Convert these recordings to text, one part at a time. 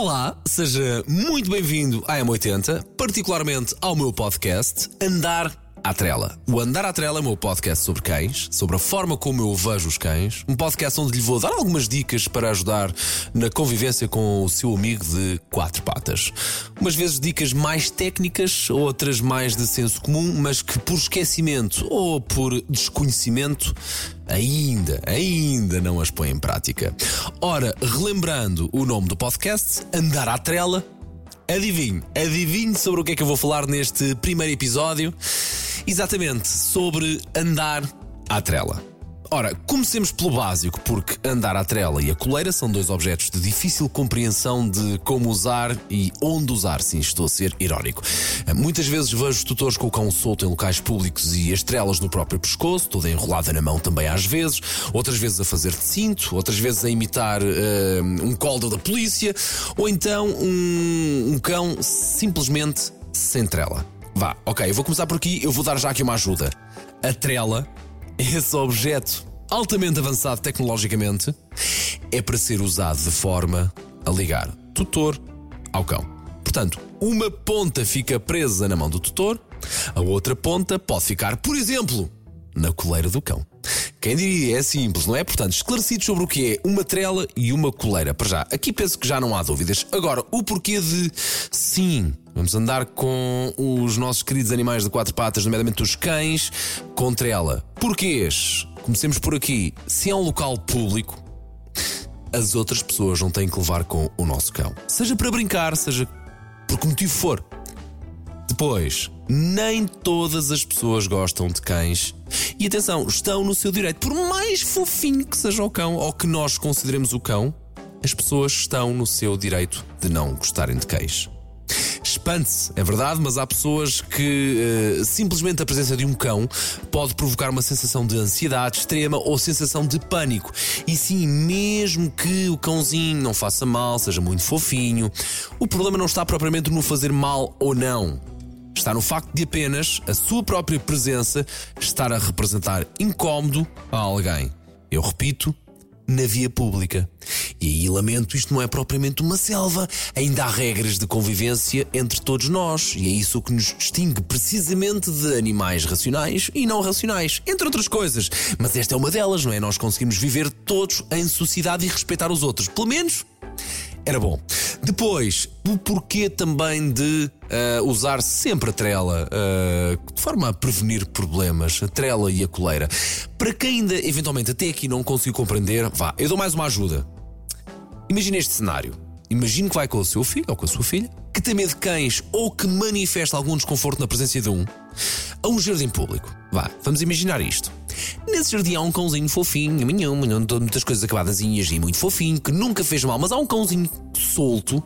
Olá, seja muito bem-vindo à M80, particularmente ao meu podcast Andar à Trela. O Andar à Trela é o meu podcast sobre cães, sobre a forma como eu vejo os cães, um podcast onde lhe vou dar algumas dicas para ajudar na convivência com o seu amigo de quatro patas. Umas vezes dicas mais técnicas, outras mais de senso comum, mas que por esquecimento ou por desconhecimento ainda, ainda não as põe em prática. Ora, relembrando o nome do podcast, Andar à Trela, adivinhe, adivinhe sobre o que é que eu vou falar neste primeiro episódio. Exatamente, sobre andar à trela. Ora, comecemos pelo básico, porque andar à trela e a coleira são dois objetos de difícil compreensão de como usar e onde usar. Sim, estou a ser irónico. Muitas vezes vejo tutores com o cão solto em locais públicos e as trelas no próprio pescoço, toda enrolada na mão também às vezes, outras vezes a fazer de cinto, outras vezes a imitar uh, um colda da polícia, ou então um, um cão simplesmente sem trela. Vá, ok, eu vou começar por aqui, eu vou dar já aqui uma ajuda. A trela esse objeto altamente avançado tecnologicamente é para ser usado de forma a ligar tutor ao cão. Portanto, uma ponta fica presa na mão do tutor, a outra ponta pode ficar, por exemplo, na coleira do cão. Quem diria é simples, não é? Portanto, esclarecidos sobre o que é uma trela e uma coleira. Para já, aqui penso que já não há dúvidas. Agora, o porquê de sim, vamos andar com os nossos queridos animais de quatro patas, nomeadamente os cães, com trela. Porquês? Comecemos por aqui. Se é um local público, as outras pessoas não têm que levar com o nosso cão. Seja para brincar, seja por que motivo for. Depois, nem todas as pessoas gostam de cães. E atenção, estão no seu direito. Por mais fofinho que seja o cão ou que nós consideremos o cão, as pessoas estão no seu direito de não gostarem de cães. Espante-se, é verdade, mas há pessoas que uh, simplesmente a presença de um cão pode provocar uma sensação de ansiedade extrema ou sensação de pânico. E sim, mesmo que o cãozinho não faça mal, seja muito fofinho, o problema não está propriamente no fazer mal ou não está no facto de apenas a sua própria presença estar a representar incómodo a alguém. Eu repito, na via pública. E aí lamento, isto não é propriamente uma selva, ainda há regras de convivência entre todos nós, e é isso que nos distingue precisamente de animais racionais e não racionais, entre outras coisas. Mas esta é uma delas, não é? Nós conseguimos viver todos em sociedade e respeitar os outros, pelo menos era bom. Depois, o porquê também de uh, usar sempre a trela, uh, de forma a prevenir problemas, a trela e a coleira. Para quem ainda, eventualmente, até aqui não conseguiu compreender, vá, eu dou mais uma ajuda. Imagine este cenário. Imagine que vai com o seu filho ou com a sua filha, que tem medo de cães ou que manifesta algum desconforto na presença de um, a um jardim público. Vá, vamos imaginar isto. Nesse jardim há um cãozinho fofinho, minhão, muitas coisas acabadas e muito fofinho, que nunca fez mal, mas há um cãozinho solto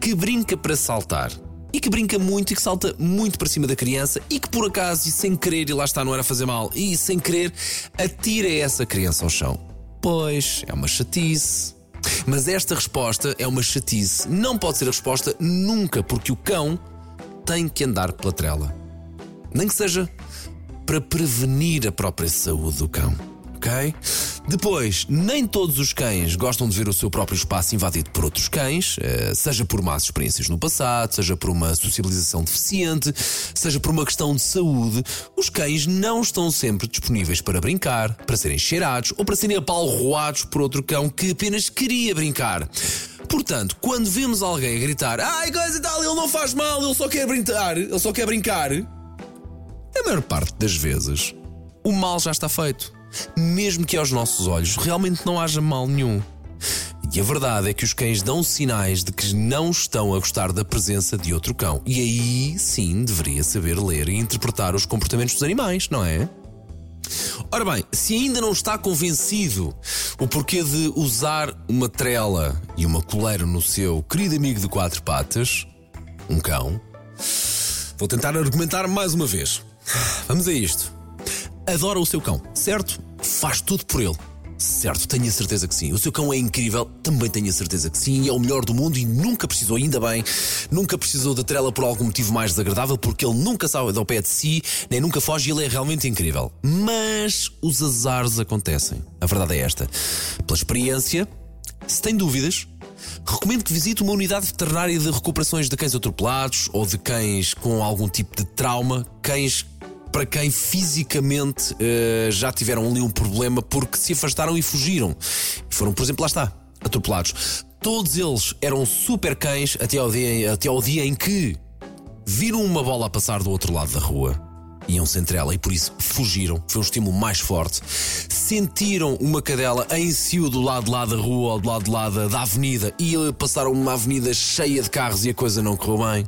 que brinca para saltar. E que brinca muito e que salta muito para cima da criança e que por acaso, e sem querer, e lá está, não era fazer mal, e sem querer, atira essa criança ao chão. Pois, é uma chatice. Mas esta resposta é uma chatice. Não pode ser a resposta nunca, porque o cão tem que andar pela trela. Nem que seja para prevenir a própria saúde do cão. Ok? Depois, nem todos os cães gostam de ver o seu próprio espaço invadido por outros cães, eh, seja por más experiências no passado, seja por uma socialização deficiente, seja por uma questão de saúde. Os cães não estão sempre disponíveis para brincar, para serem cheirados ou para serem apalroados por outro cão que apenas queria brincar. Portanto, quando vemos alguém a gritar, ai, coisa e tal, ele não faz mal, ele só quer brincar, ele só quer brincar, maior parte das vezes, o mal já está feito. Mesmo que aos nossos olhos realmente não haja mal nenhum. E a verdade é que os cães dão sinais de que não estão a gostar da presença de outro cão. E aí sim deveria saber ler e interpretar os comportamentos dos animais, não é? Ora bem, se ainda não está convencido o porquê de usar uma trela e uma coleira no seu querido amigo de quatro patas, um cão, vou tentar argumentar mais uma vez. Vamos a isto. Adora o seu cão, certo? Faz tudo por ele. Certo, tenho a certeza que sim. O seu cão é incrível, também tenho a certeza que sim. É o melhor do mundo e nunca precisou, ainda bem, nunca precisou da trela por algum motivo mais desagradável, porque ele nunca sai ao pé de si, nem nunca foge e ele é realmente incrível. Mas os azares acontecem. A verdade é esta. Pela experiência, se tem dúvidas, recomendo que visite uma unidade veterinária de recuperações de cães atropelados ou de cães com algum tipo de trauma, cães para quem fisicamente uh, já tiveram ali um problema porque se afastaram e fugiram. Foram, por exemplo, lá está, atropelados. Todos eles eram super cães até ao dia, até ao dia em que viram uma bola a passar do outro lado da rua iam-se entre ela e por isso fugiram. Foi um estímulo mais forte. Sentiram uma cadela em si do lado de lá da rua ou do lado de lá da, da avenida e passaram uma avenida cheia de carros e a coisa não correu bem.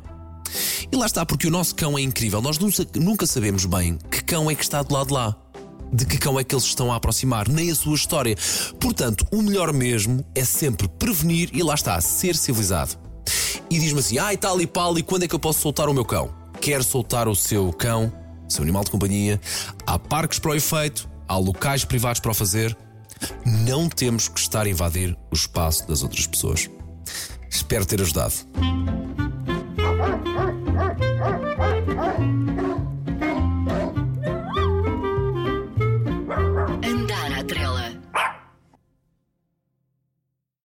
E lá está, porque o nosso cão é incrível. Nós nunca sabemos bem que cão é que está do lado de lá. De que cão é que eles estão a aproximar, nem a sua história. Portanto, o melhor mesmo é sempre prevenir e lá está, ser civilizado. E diz-me assim: ai, ah, tal e pal, e quando é que eu posso soltar o meu cão? Quer soltar o seu cão, seu animal de companhia? Há parques para o efeito, há locais privados para o fazer. Não temos que estar a invadir o espaço das outras pessoas. Espero ter ajudado.